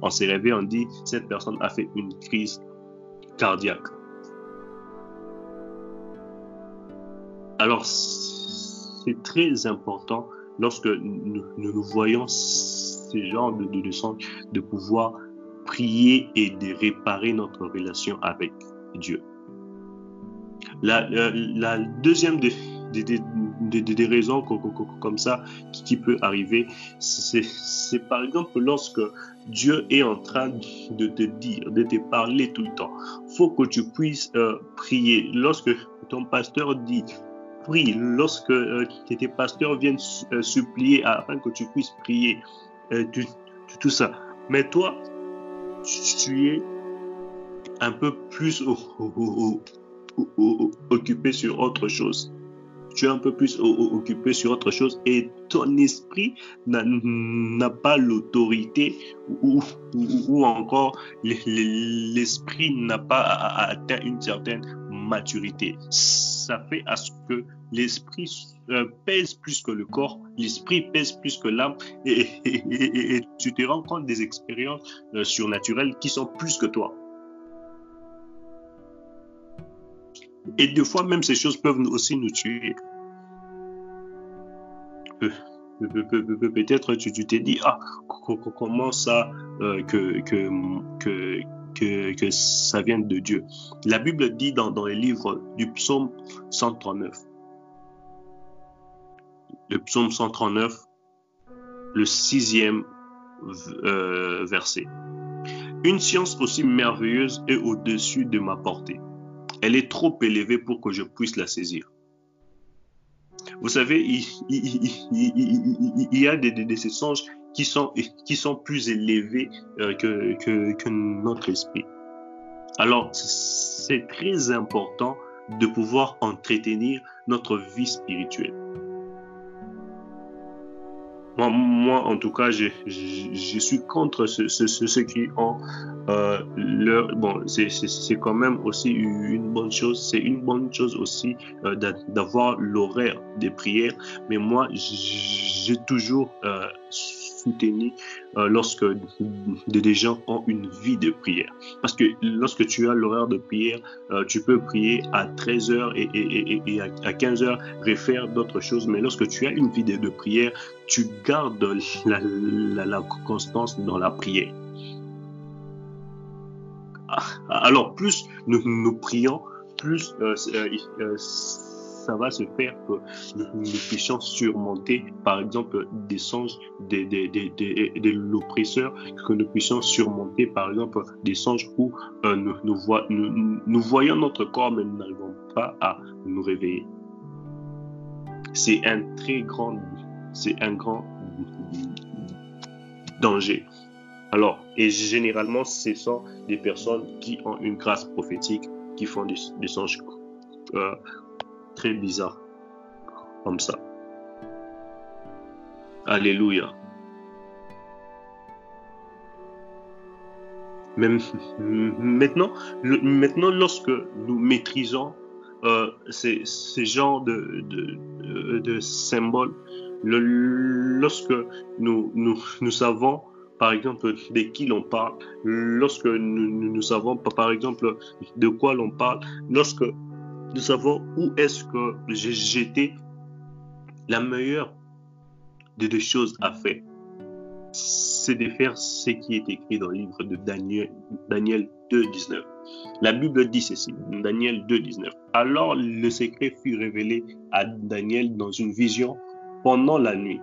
on, s'est réveillé, on dit cette personne a fait une crise cardiaque. Alors c'est très important lorsque nous, nous, voyons ces genres de, de, de pouvoir prier et de réparer notre relation avec Dieu. La, la, deuxième de, des, raisons comme ça qui, peut arriver. C'est par exemple lorsque Dieu est en train de te dire, de te parler tout le temps. faut que tu puisses euh, prier. Lorsque ton pasteur dit prie, lorsque euh, tes pasteurs viennent euh, supplier afin que tu puisses prier, tout ça. Mais toi, tu es un peu plus occupé sur autre chose tu es un peu plus occupé sur autre chose et ton esprit n'a pas l'autorité ou, encore l'esprit n'a pas atteint une certaine maturité. Ça fait à ce que l'esprit euh, pèse plus que le corps, l'esprit pèse plus que l'âme et, tu te rends compte des expériences euh, surnaturelles qui sont plus que toi. Et des fois, même ces choses peuvent aussi nous tuer. Peut-être tu t'es dit, ah, comment ça euh, que, ça vient de Dieu? La Bible dit dans, dans les livres du psaume 139, le psaume 139, le sixième euh, verset. Une science aussi merveilleuse est au-dessus de ma portée. Elle est trop élevée pour que je puisse la saisir. Vous savez, il, y a des, des, qui sont, plus élevés euh, que notre esprit. Alors, c'est très important de pouvoir entretenir notre vie spirituelle. Moi, en tout cas, je, je, suis contre ceux ce, ce, qui ont euh, leur... Bon, c'est quand même aussi une bonne chose. C'est une bonne chose aussi euh, d'avoir l'horaire des prières. Mais moi, j'ai toujours euh, soutenu euh, lorsque des gens ont une vie de prière. Parce que lorsque tu as l'horaire de prière, euh, tu peux prier à 13h et, à 15h, refaire d'autres choses. Mais lorsque tu as une vie de, prière, tu gardes la, la, constance dans la prière. Ah, alors, plus nous, nous prions, plus euh, ça va se faire que nous puissions surmonter, par exemple, des songes de, de, l'oppresseur, que nous puissions surmonter, par exemple, des songes où euh, nous, nous, voyons notre corps, mais nous n'arrivons pas à nous réveiller. C'est un très grand, c'est un grand danger. Alors, et généralement, ce sont des personnes qui ont une grâce prophétique, qui font des, des songes euh, très bizarres, comme ça. Alléluia. Même maintenant, maintenant, lorsque nous maîtrisons euh, ces, ces, genres de, de, de, symboles, lorsque nous, nous, nous savons par exemple, de qui l'on parle, lorsque nous, nous, savons, par exemple, de quoi l'on parle, lorsque nous savons où est-ce que j'étais, la meilleure des deux choses à faire, c'est de faire ce qui est écrit dans le livre de Daniel, Daniel 2, 19. La Bible dit ceci, Daniel 2, 19. Alors le secret fut révélé à Daniel dans une vision pendant la nuit.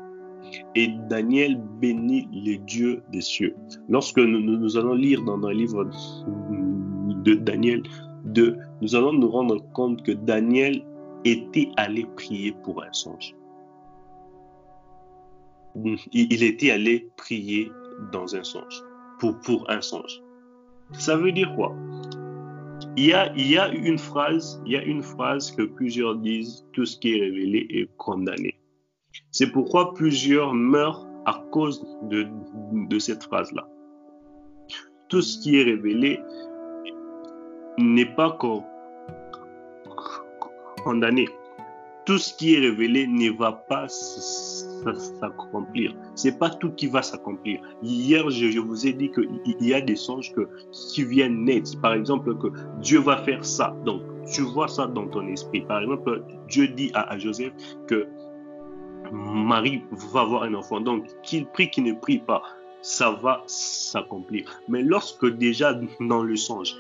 Et Daniel bénit les dieux des cieux. Lorsque nous, allons lire dans le livre de Daniel 2, nous allons nous rendre compte que Daniel était allé prier pour un songe. Il était allé prier dans un songe, pour, pour un songe. Ça veut dire quoi? Il y, a, il y a une phrase, il y a une phrase que plusieurs disent, tout ce qui est révélé est condamné. C'est pourquoi plusieurs meurent à cause de, de cette phrase-là. Tout ce qui est révélé n'est pas condamné. Tout ce qui est révélé ne va pas s'accomplir. C'est pas tout qui va s'accomplir. Hier, je, vous ai dit qu'il y a des songes que, qui viennent naître. Par exemple, que Dieu va faire ça. Donc, tu vois ça dans ton esprit. Par exemple, Dieu dit à, à Joseph que Marie va avoir un enfant. Donc, qu'il prie, qu'il ne prie pas, ça va s'accomplir. Mais lorsque déjà dans le songe,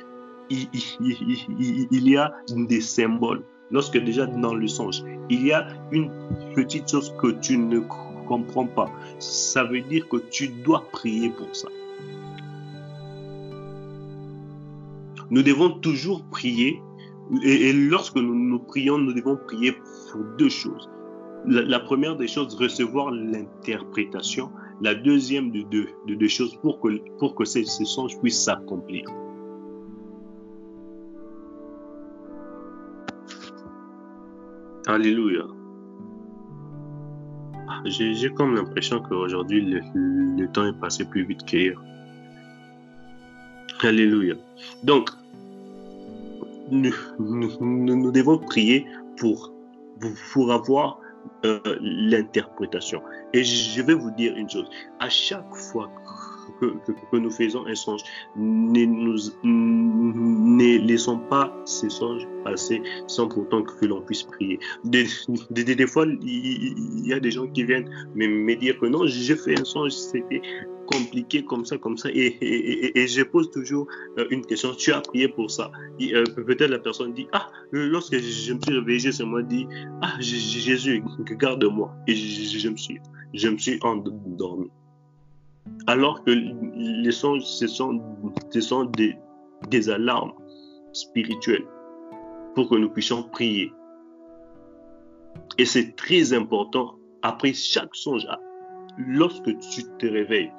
il, y a des symboles, lorsque déjà dans le songe, il y a une petite chose que tu ne comprends pas, ça veut dire que tu dois prier pour ça. Nous devons toujours prier et, lorsque nous, nous prions, nous devons prier pour deux choses la, première des choses, recevoir l'interprétation. La deuxième de deux de, choses pour que, ces songes puissent s'accomplir. Alléluia. J'ai comme l'impression qu'aujourd'hui, le, le, temps est passé plus vite qu'hier. Alléluia. Donc, nous, devons prier pour, pour avoir euh, l'interprétation. Et je vais vous dire une chose, à chaque fois que, nous faisons un songe, ne, laissons pas ces songes passer sans pourtant que l'on puisse prier. Des, fois, il y a des gens qui viennent me, me dire que non, j'ai fait un songe, c'était compliqué comme ça, comme ça. Et, je pose toujours euh, une question. Tu as prié pour ça. Euh, peut-être la personne dit, ah, lorsque je me suis réveillé, c'est moi dit, ah, Jésus, garde-moi. Et je, me je me suis endormi. Alors que les songes, ce sont, des, alarmes spirituelles pour que nous puissions prier. Et c'est très important, après chaque songe, lorsque tu te réveilles,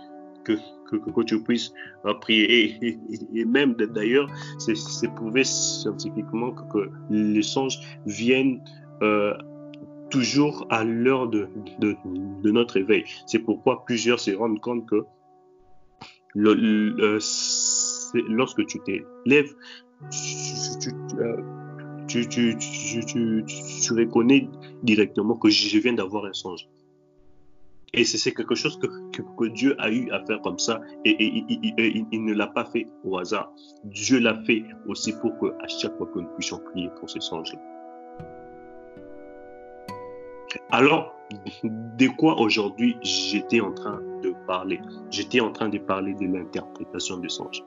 que, que, que tu puisses euh, prier. Et, et, même d'ailleurs, c'est prouvé scientifiquement que, les songes viennent euh, toujours à l'heure de, notre réveil. C'est pourquoi plusieurs se rendent compte que lorsque tu te lèves, tu, tu, reconnais directement que je viens d'avoir un songe. Et c'est quelque chose que, Dieu a eu à faire comme ça et, il, ne l'a pas fait au hasard. Dieu l'a fait aussi pour que à chaque fois que nous puissions prier pour ce songe. Alors, de quoi aujourd'hui j'étais en train de parler? J'étais en train de parler de l'interprétation du songe.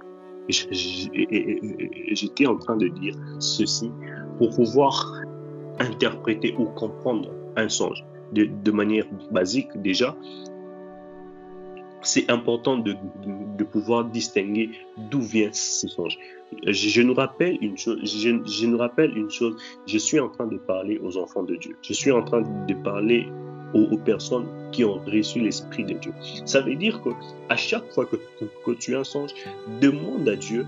J'étais en train de dire ceci pour pouvoir interpréter ou comprendre un songe de, manière basique déjà, c'est important de, pouvoir distinguer d'où vient ce songe. Je, nous rappelle une chose, je, nous rappelle une chose, je suis en train de parler aux enfants de Dieu. Je suis en train de parler aux, personnes qui ont reçu l'Esprit de Dieu. Ça veut dire que à chaque fois que, tu as un songe, demande à Dieu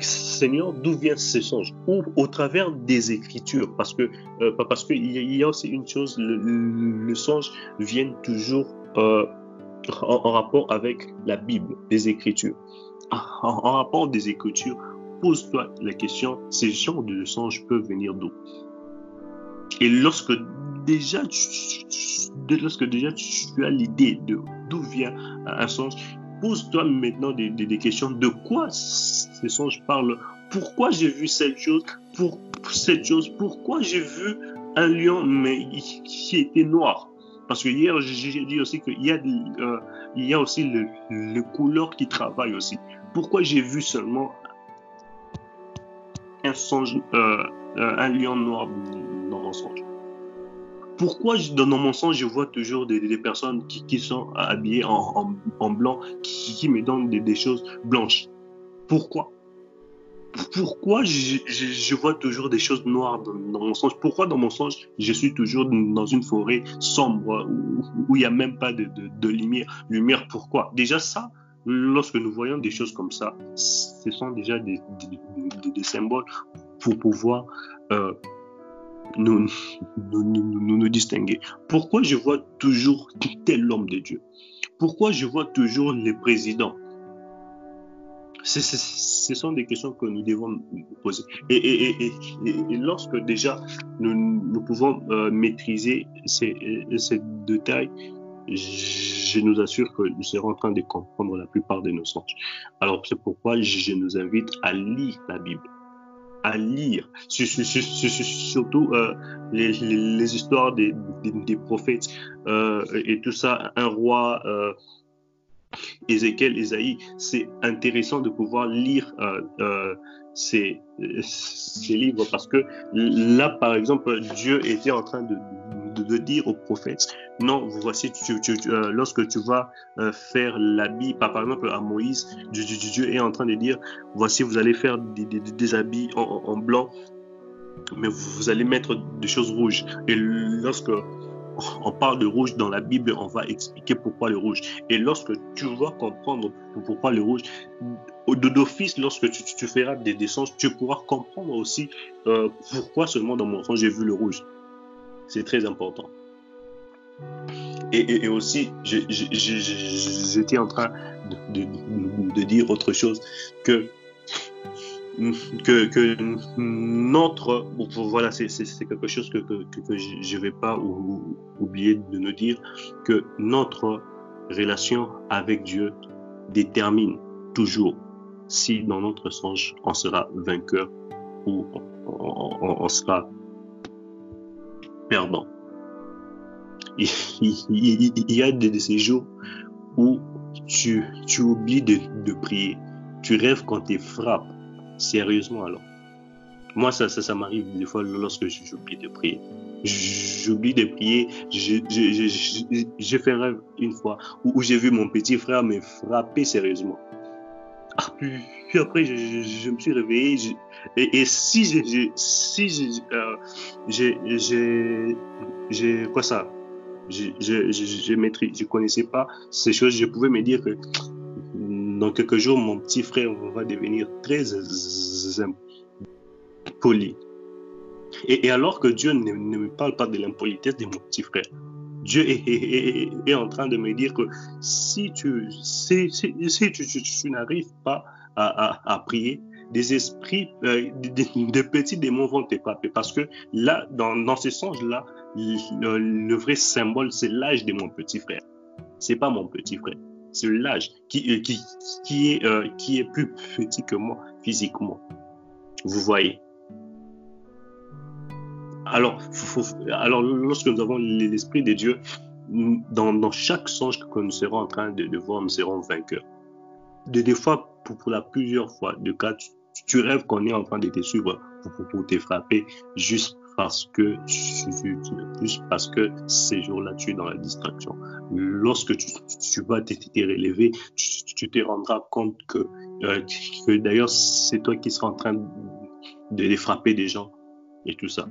Seigneur, d'où vient ce songe? Ou au travers des Écritures, parce que euh, qu'il y, a aussi une chose, le, songe vient toujours euh, en, rapport avec la Bible, les Écritures. En, rapport des Écritures, pose-toi la question ces genres de songes peuvent venir d'où? Et lorsque déjà tu, lorsque déjà tu as l'idée de d'où vient un songe, pose-toi maintenant des, questions. De quoi ces songes parlent? Pourquoi j'ai vu cette chose? Pour cette chose Pourquoi j'ai vu un lion mais qui était noir? Parce que hier j'ai dit aussi qu'il y a euh, il y a aussi le, le couleur qui travaille aussi. Pourquoi j'ai vu seulement un songe, euh, euh, un lion noir dans mon songe pourquoi dans mon sens je vois toujours des, personnes qui, sont habillées en, blanc, qui, me donnent des, choses blanches? Pourquoi? Pourquoi je, vois toujours des choses noires dans, mon sens Pourquoi dans mon sens je suis toujours dans une forêt sombre où il n'y a même pas de, lumière, lumière Pourquoi? Déjà ça, lorsque nous voyons des choses comme ça, ce sont déjà des, symboles pour pouvoir euh, nous nous, nous, distinguer. Pourquoi je vois toujours tel homme de Dieu? Pourquoi je vois toujours les présidents? Ce sont des questions que nous devons nous poser. Et, lorsque déjà nous, nous pouvons euh, maîtriser ces, ces détails, je nous assure que nous serons en train de comprendre la plupart de nos sens. Alors c'est pourquoi je nous invite à lire la Bible à lire, surtout euh, les, histoires des, prophètes euh, et tout ça. Un roi, euh, Ézéchiel, Ésaïe, c'est intéressant de pouvoir lire ces, ces livres parce que là, par exemple, Dieu était en train de de, dire aux prophètes, non, voici, euh, lorsque tu vas euh, faire l'habit, par exemple à Moïse, Dieu, est en train de dire, voici, vous allez faire des, habits en, blanc, mais vous, allez mettre des choses rouges. Et lorsque on parle de rouge dans la Bible, on va expliquer pourquoi le rouge. Et lorsque tu vas comprendre pourquoi le rouge, d'office, lorsque tu, feras des, des tu pourras comprendre aussi euh, pourquoi seulement dans mon sens j'ai vu le rouge. C'est très important. Et, aussi, j'étais en train de, dire autre chose que que, notre voilà c'est quelque chose que, je ne vais pas oublier de nous dire que notre relation avec Dieu détermine toujours si dans notre songe on sera vainqueur ou on sera perdant. Il, y a de, ces jours où tu, tu oublies de, de prier. Tu rêves quand tu frappes. Sérieusement alors. Moi, ça, ça, ça m'arrive des fois lorsque j'oublie de prier. J'oublie de prier. J'ai fait un rêve une fois où j'ai vu mon petit frère me frapper sérieusement. Ah, puis, après, je, me suis réveillé. et, si j'ai, si euh, j'ai, j'ai, quoi ça, j'ai, j'ai, je connaissais pas ces choses. Je pouvais me dire que dans quelques jours, mon petit frère va devenir très impoli. Et, alors que Dieu ne, me parle pas de l'impolitesse de mon petit frère, Dieu est, en train de me dire que si tu, si, si, tu, n'arrives pas à, prier, des esprits, euh, des, petits démons vont te frapper. Parce que là, dans, dans ce sens-là, le, vrai symbole, c'est l'âge de mon petit frère. C'est pas mon petit frère. C'est l'âge qui, euh, qui, qui, euh, qui est plus petit que moi physiquement. Vous voyez? Alors, lorsque nous avons l'Esprit de Dieu, dans, chaque songe que nous serons en train de, voir, nous serons vainqueurs. De, des fois, pour, la plusieurs fois, de cas, tu, rêves qu'on est en train de te suivre pour, te frapper juste parce que ces jours-là, tu es dans la distraction. Lorsque tu, vas t'être relevé, tu, te rendras compte que, euh, que d'ailleurs, c'est toi qui seras en train de les frapper des gens et tout ça.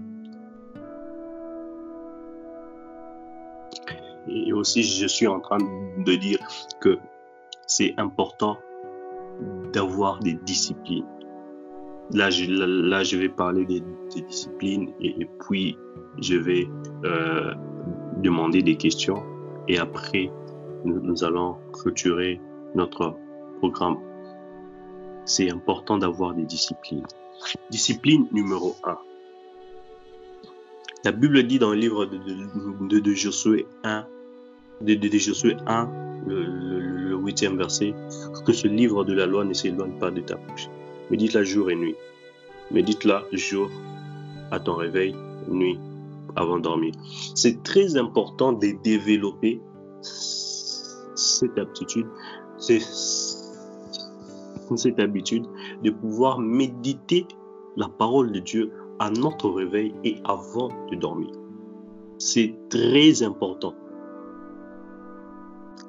Et aussi, je suis en train de dire que c'est important d'avoir des disciplines. Là je, vais parler des, disciplines et, puis je vais euh, demander des questions et après nous, allons clôturer notre programme. C'est important d'avoir des disciplines. Discipline numéro 1. La Bible dit dans le livre de, de Josué 1, de, Josué 1, le huitième verset, que ce livre de la loi ne s'éloigne pas de ta bouche Médite-la jour et nuit. Médite-la jour à ton réveil, nuit avant de dormir. C'est très important de développer cette aptitude, cette habitude de pouvoir méditer la parole de Dieu à notre réveil et avant de dormir. C'est très important.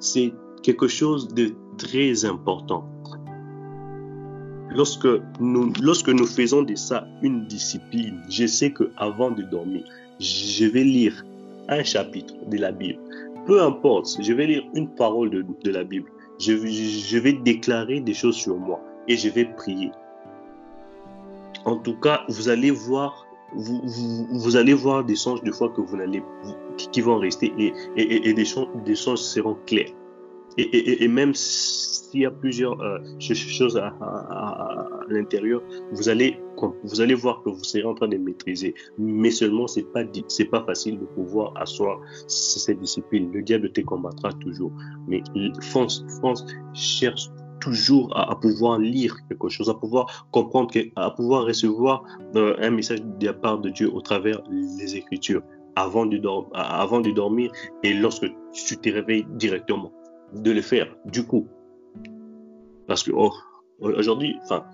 C'est quelque chose de très important lorsque nous, lorsque nous faisons de ça une discipline, je sais que avant de dormir, je vais lire un chapitre de la Bible. Peu importe, je vais lire une parole de, la Bible. Je, je, vais déclarer des choses sur moi et je vais prier. En tout cas, vous allez voir, vous, allez voir des songes de foi que vous n'allez, qui, vont rester et, et, et des, songes, des seront clairs. Et, et, même s'il y a plusieurs euh, choses à, l'intérieur, vous allez, vous allez voir que vous serez en train de maîtriser. Mais seulement, c'est pas, c'est pas facile de pouvoir asseoir cette discipline. Le diable te combattra toujours. Mais fonce, fonce, cherche toujours à, pouvoir lire quelque chose, à pouvoir comprendre, à pouvoir recevoir euh, un message de la part de Dieu au travers des Écritures avant de, dormir et lorsque tu te réveilles directement de le faire du coup parce que oh, aujourd'hui, enfin,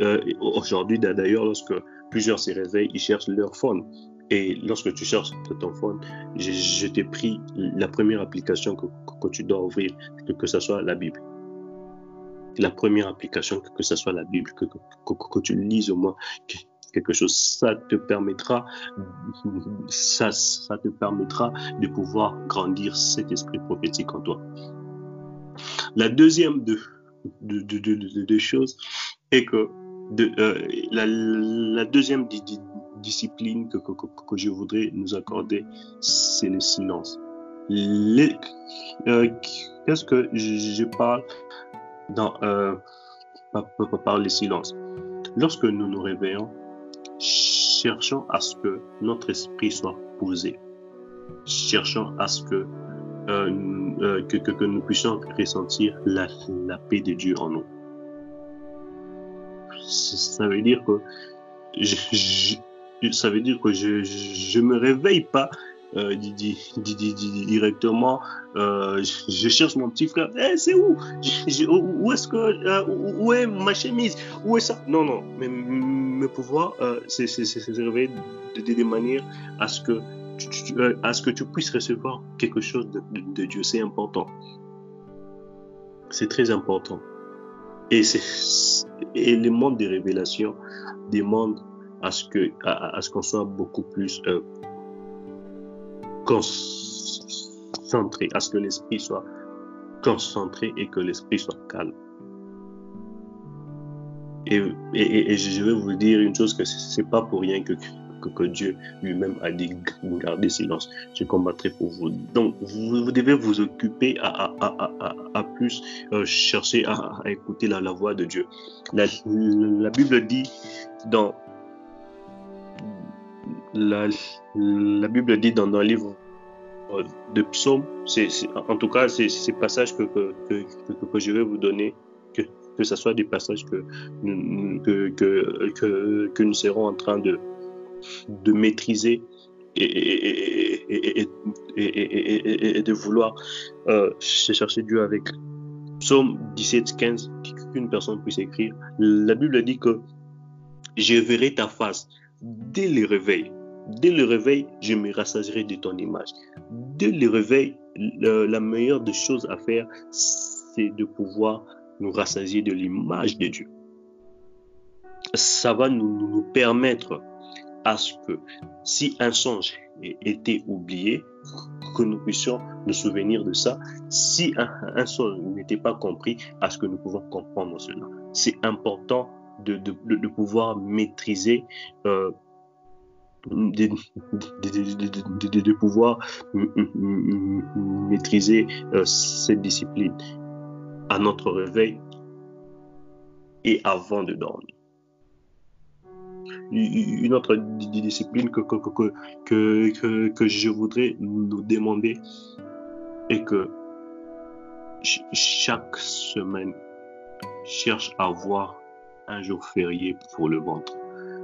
euh, aujourd'hui d'ailleurs, lorsque plusieurs se réveillent, ils cherchent leur phone. Et lorsque tu cherches ton phone, je, t'ai pris la première application que, tu dois ouvrir, que ce soit la Bible. La première application, que, ce soit la Bible, que, que, tu lises au moins quelque chose, ça te permettra, ça, ça te permettra de pouvoir grandir cet esprit prophétique en toi. La deuxième de, de, de, choses et que euh, la, la, deuxième discipline que, que, que, je voudrais nous accorder, c'est le silence. Euh, qu'est-ce que je, parle dans, euh, par, par le silence Lorsque nous nous réveillons, cherchons à ce que notre esprit soit posé. Cherchons à ce que euh, euh, que, que, nous puissions ressentir la, la, paix de Dieu en nous. Ça veut dire que je, ça veut dire que je, je, me réveille pas euh, directement. Euh, je, cherche mon petit frère. Eh, c'est où? Où est-ce que euh, où est ma chemise? Où est ça? Non, non. Mais, pouvoir, c'est se réveiller de, de, manière à ce que euh, à ce que tu puisses recevoir quelque chose de, Dieu. C'est important. C'est très important. Et, et le monde des révélations demande à ce que à, ce qu'on soit beaucoup plus concentré, à ce que l'esprit soit concentré et que l'esprit soit calme. Et, je vais vous dire une chose que c'est pas pour rien que que, Dieu lui-même a dit gardez silence, je combattrai pour vous. Donc vous, devez vous occuper à, plus euh, chercher à, écouter la, voix de Dieu. La, Bible dit dans la, Bible dit dans, le livre euh, de Psaume, c'est, en tout cas, c'est ces passages que, que, je vais vous donner, que, que ce soit des passages que, que, que, nous serons en train de, de maîtriser et, et, de vouloir euh, chercher Dieu avec. Psaume 17, 15, qu'une personne puisse écrire. La Bible dit que je verrai ta face dès le réveil. Dès le réveil, je me rassasirai de ton image. Dès le réveil, la meilleure des choses à faire, c'est de pouvoir nous rassasier de l'image de Dieu. Ça va nous, permettre à ce que si un songe était oublié, que nous puissions nous souvenir de ça. Si un, songe n'était pas compris, à ce que nous pouvons comprendre cela. C'est important de, pouvoir maîtriser euh, de, pouvoir maîtriser euh, cette discipline à notre réveil et avant de dormir une autre discipline que, que, que, que, je voudrais nous demander est que chaque semaine cherche à avoir un jour férié pour le ventre.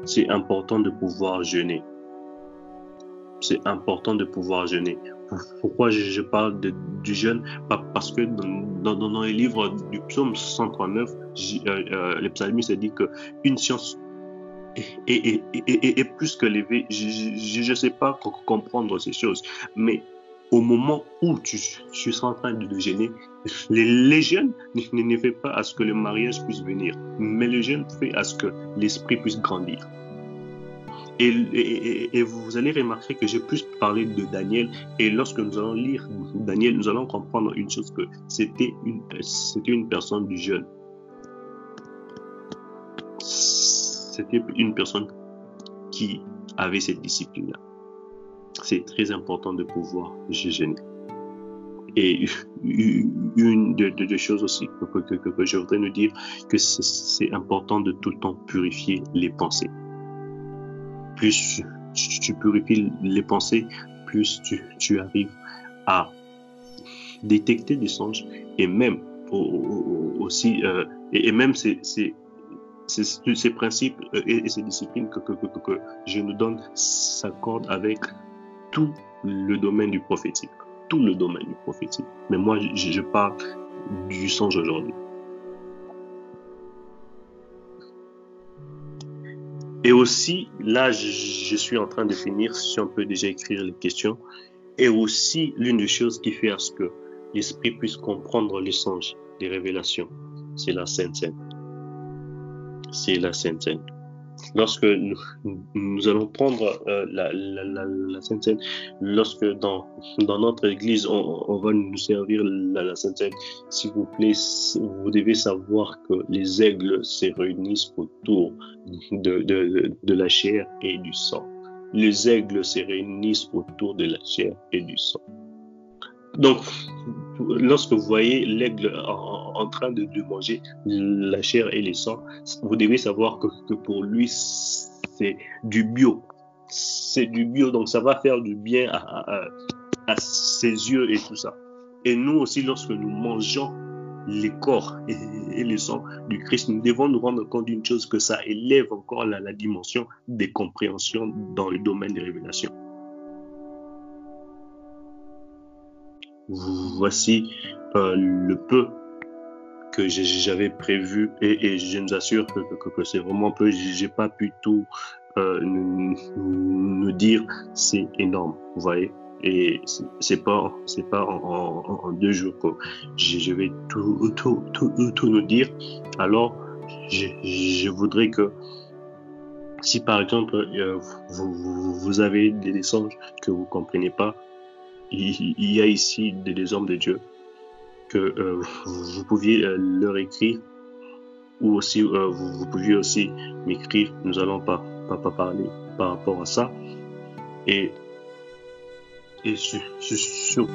C'est important de pouvoir jeûner. C'est important de pouvoir jeûner. Pourquoi je parle du jeûne? Parce que dans, dans, les livres du psaume 139, euh, euh, le psalmiste dit que une science est, plus que l'éveil. Je ne sais pas comprendre ces choses, mais au moment où tu, tu es en train de gêner, les, les jeunes ne, ne fait pas à ce que le mariage puisse venir, mais le jeune fait à ce que l'esprit puisse grandir. Et, vous allez remarquer que j'ai plus parlé de Daniel. Et lorsque nous allons lire Daniel, nous allons comprendre une chose que c'était une, c'était une personne du jeune. c'était une personne qui avait cette discipline-là. C'est très important de pouvoir jeûner. Et une des choses aussi que, que, je voudrais nous dire, que c'est important de tout le temps purifier les pensées. Plus tu, purifies les pensées, plus tu, arrives à détecter des songes et même aussi, euh, et, même c'est ces principes euh, et, ces disciplines que je nous donne s'accordent avec tout le domaine du prophétique. Tout le domaine du prophétique. Mais moi, je, je parle du songe aujourd'hui. Et aussi, là, je, suis en train de finir, si on peut déjà écrire les questions. Et aussi, l'une des choses qui fait à ce que l'esprit puisse comprendre les songes, les révélations, c'est la Sainte Seine c'est la Sainte Seine. Lorsque nous, allons prendre euh, la, la, la, la, Sainte Seine, lorsque dans, notre église, on, va nous servir la, Sainte Seine, s'il vous plaît, vous devez savoir que les aigles se réunissent autour de, de la chair et du sang. Les aigles se réunissent autour de la chair et du sang. Donc, lorsque vous voyez l'aigle en, train de, manger la chair et les sangs, vous devez savoir que, pour lui, c'est du bio. C'est du bio, donc ça va faire du bien à, ses yeux et tout ça. Et nous aussi, lorsque nous mangeons les corps et, les sangs du Christ, nous devons nous rendre compte d'une chose, que ça élève encore la, la dimension des compréhensions dans le domaine des révélations. Voici euh, le peu que j'avais prévu et, je nous assure que, c'est vraiment peu. J'ai pas pu tout euh, nous, dire. C'est énorme, vous voyez. Et c'est pas c'est pas en, deux jours que je, vais tout, tout, tout, nous dire. Alors, je, voudrais que si par exemple euh, vous, avez des songes que vous comprenez pas, il y a ici des, hommes de Dieu que euh, vous pouviez euh, leur écrire ou aussi euh, vous, pouviez aussi m'écrire. Nous allons pas, pas, pas parler par rapport à ça. Et, et sur, sur